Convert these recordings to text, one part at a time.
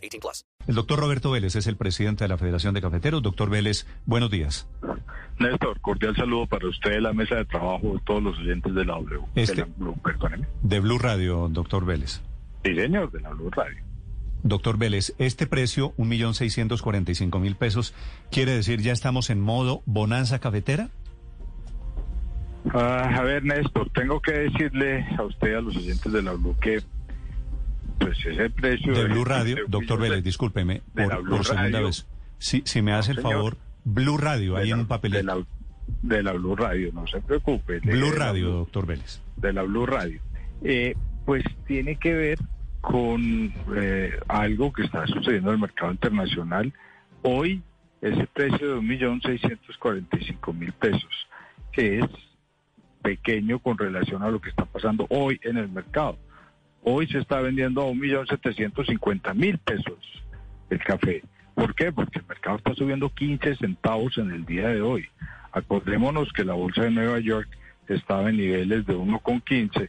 18 plus. El doctor Roberto Vélez es el presidente de la Federación de Cafeteros. Doctor Vélez, buenos días. Néstor, cordial saludo para usted, la mesa de trabajo, de todos los oyentes de la W. Este- de la Blue, perdóneme. De Blue Radio, doctor Vélez. Sí, señor, de la Blue Radio. Doctor Vélez, este precio, 1.645.000 pesos, ¿quiere decir ya estamos en modo bonanza cafetera? Ah, a ver, Néstor, tengo que decirle a usted, a los oyentes de la Blue, que pues ese precio... De Blue Radio, de- doctor Vélez, discúlpeme, de por, segunda Radio. vez. Si, si me hace el señor. favor, Blue Radio, ahí la- en un De papelito. la, de la Blue Radio, no se preocupe. Blue Radio, Blue- doctor Vélez. de la Blue Radio. Eh, pues tiene que ver con eh, algo que está sucediendo en el mercado internacional. Hoy ese precio de 1.645.000 pesos, que es pequeño con relación a lo que está pasando hoy en el mercado. Hoy se está vendiendo a 1.750.000 pesos el café. ¿Por qué? Porque el mercado está subiendo 15 centavos en el día de hoy. Acordémonos que la bolsa de Nueva York estaba en niveles de 1,15,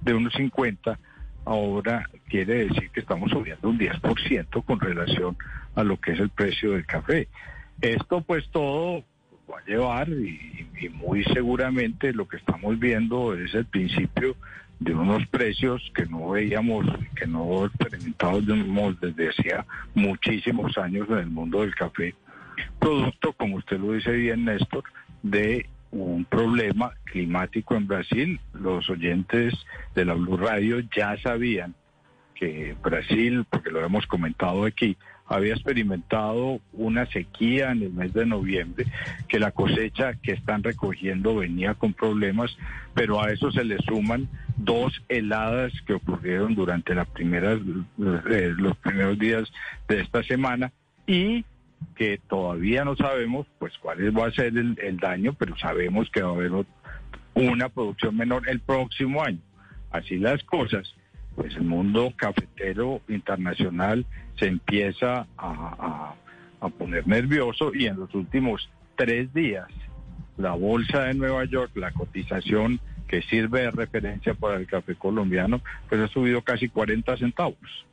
de 1,50. Ahora quiere decir que estamos subiendo un 10% con relación a lo que es el precio del café. Esto pues todo va a llevar y, y muy seguramente lo que estamos viendo es el principio de unos precios que no veíamos, que no experimentábamos desde hacía muchísimos años en el mundo del café, producto, como usted lo dice bien, Néstor, de un problema climático en Brasil. Los oyentes de la Blue Radio ya sabían que Brasil, porque lo hemos comentado aquí, había experimentado una sequía en el mes de noviembre, que la cosecha que están recogiendo venía con problemas, pero a eso se le suman dos heladas que ocurrieron durante la primera, eh, los primeros días de esta semana y que todavía no sabemos pues cuál va a ser el, daño, pero sabemos que va a haber una producción menor el próximo año. Así las cosas, pues el mundo cafetero internacional se empieza a, a- a poner nervioso y en los últimos tres días la bolsa de Nueva York, la cotización que sirve de referencia para el café colombiano, pues ha subido casi 40 centavos.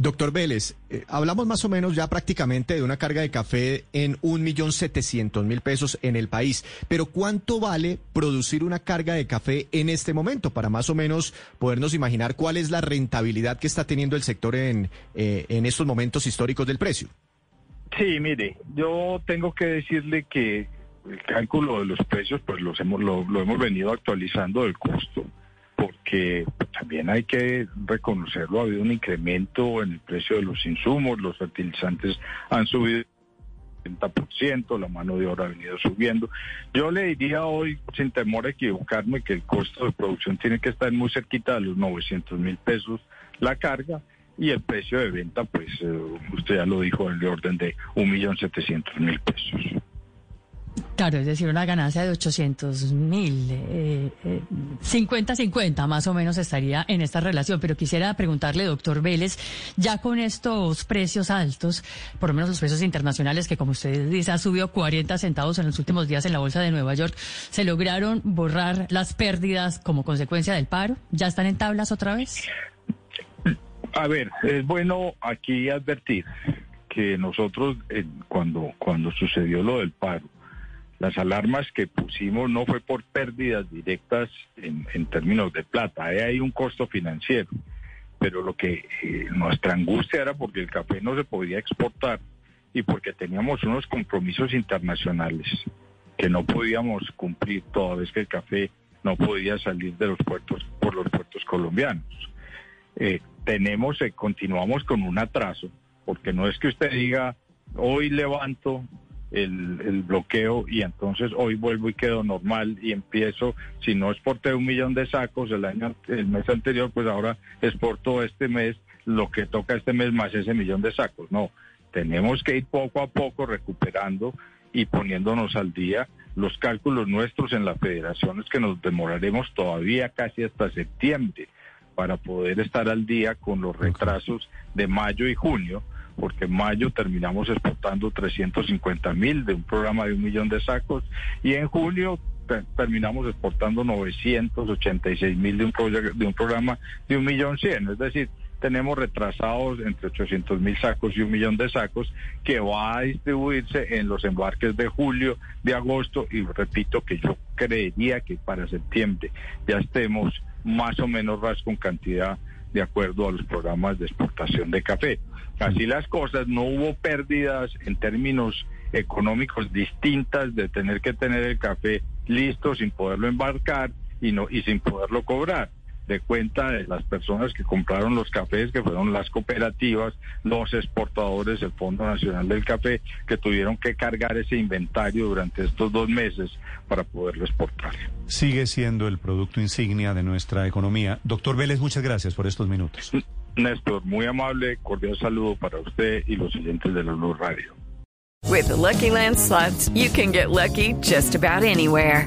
Doctor Vélez, eh, hablamos más o menos ya prácticamente de una carga de café en un millón setecientos mil pesos en el país. Pero ¿cuánto vale producir una carga de café en este momento para más o menos podernos imaginar cuál es la rentabilidad que está teniendo el sector en, eh, en estos momentos históricos del precio? Sí, mire, yo tengo que decirle que el cálculo de los precios, pues los hemos, lo, lo hemos venido actualizando del costo, porque también hay que reconocerlo, ha habido un incremento en el precio de los insumos, los fertilizantes han subido 30%, la mano de obra ha venido subiendo. Yo le diría hoy, sin temor a equivocarme, que el costo de producción tiene que estar muy cerquita de los 900 mil pesos la carga y el precio de venta, pues eh, usted ya lo dijo, en el orden de 1.700.000 pesos. Claro, es decir, una ganancia de 800 mil, eh, eh, 50-50 más o menos estaría en esta relación. Pero quisiera preguntarle, doctor Vélez, ya con estos precios altos, por lo menos los precios internacionales, que como usted dice, ha subido 40 centavos en los últimos días en la Bolsa de Nueva York, ¿se lograron borrar las pérdidas como consecuencia del paro? ¿Ya están en tablas otra vez? A ver, es bueno aquí advertir que nosotros eh, cuando, cuando sucedió lo del paro, las alarmas que pusimos no fue por pérdidas directas en, en términos de plata, hay un costo financiero, pero lo que eh, nuestra angustia era porque el café no se podía exportar y porque teníamos unos compromisos internacionales que no podíamos cumplir toda vez que el café no podía salir de los puertos por los puertos colombianos. Eh, tenemos, eh, continuamos con un atraso, porque no es que usted diga, hoy levanto el, el bloqueo y entonces hoy vuelvo y quedo normal y empiezo, si no exporté un millón de sacos el año, el mes anterior, pues ahora exporto este mes lo que toca este mes más ese millón de sacos. No, tenemos que ir poco a poco recuperando y poniéndonos al día los cálculos nuestros en la federación es que nos demoraremos todavía casi hasta septiembre para poder estar al día con los retrasos de mayo y junio, porque en mayo terminamos exportando 350 mil de un programa de un millón de sacos y en junio terminamos exportando 986 mil de un, de un programa de un millón cien, es decir, tenemos retrasados entre 800 mil sacos y un millón de sacos que va a distribuirse en los embarques de julio, de agosto y repito que yo creería que para septiembre ya estemos más o menos ras con cantidad de acuerdo a los programas de exportación de café. Así las cosas, no hubo pérdidas en términos económicos distintas de tener que tener el café listo sin poderlo embarcar y no y sin poderlo cobrar de cuenta de las personas que compraron los cafés, que fueron las cooperativas, los exportadores, el Fondo Nacional del Café, que tuvieron que cargar ese inventario durante estos dos meses para poderlo exportar. Sigue siendo el producto insignia de nuestra economía. Doctor Vélez, muchas gracias por estos minutos. Néstor, muy amable, cordial saludo para usted y los oyentes de la Luz Radio. With Lucky Land slots, you can get lucky just about anywhere.